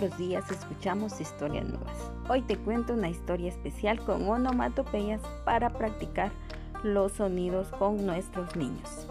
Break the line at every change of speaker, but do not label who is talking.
los días escuchamos historias nuevas. Hoy te cuento una historia especial con onomatopeyas para practicar los sonidos con nuestros niños.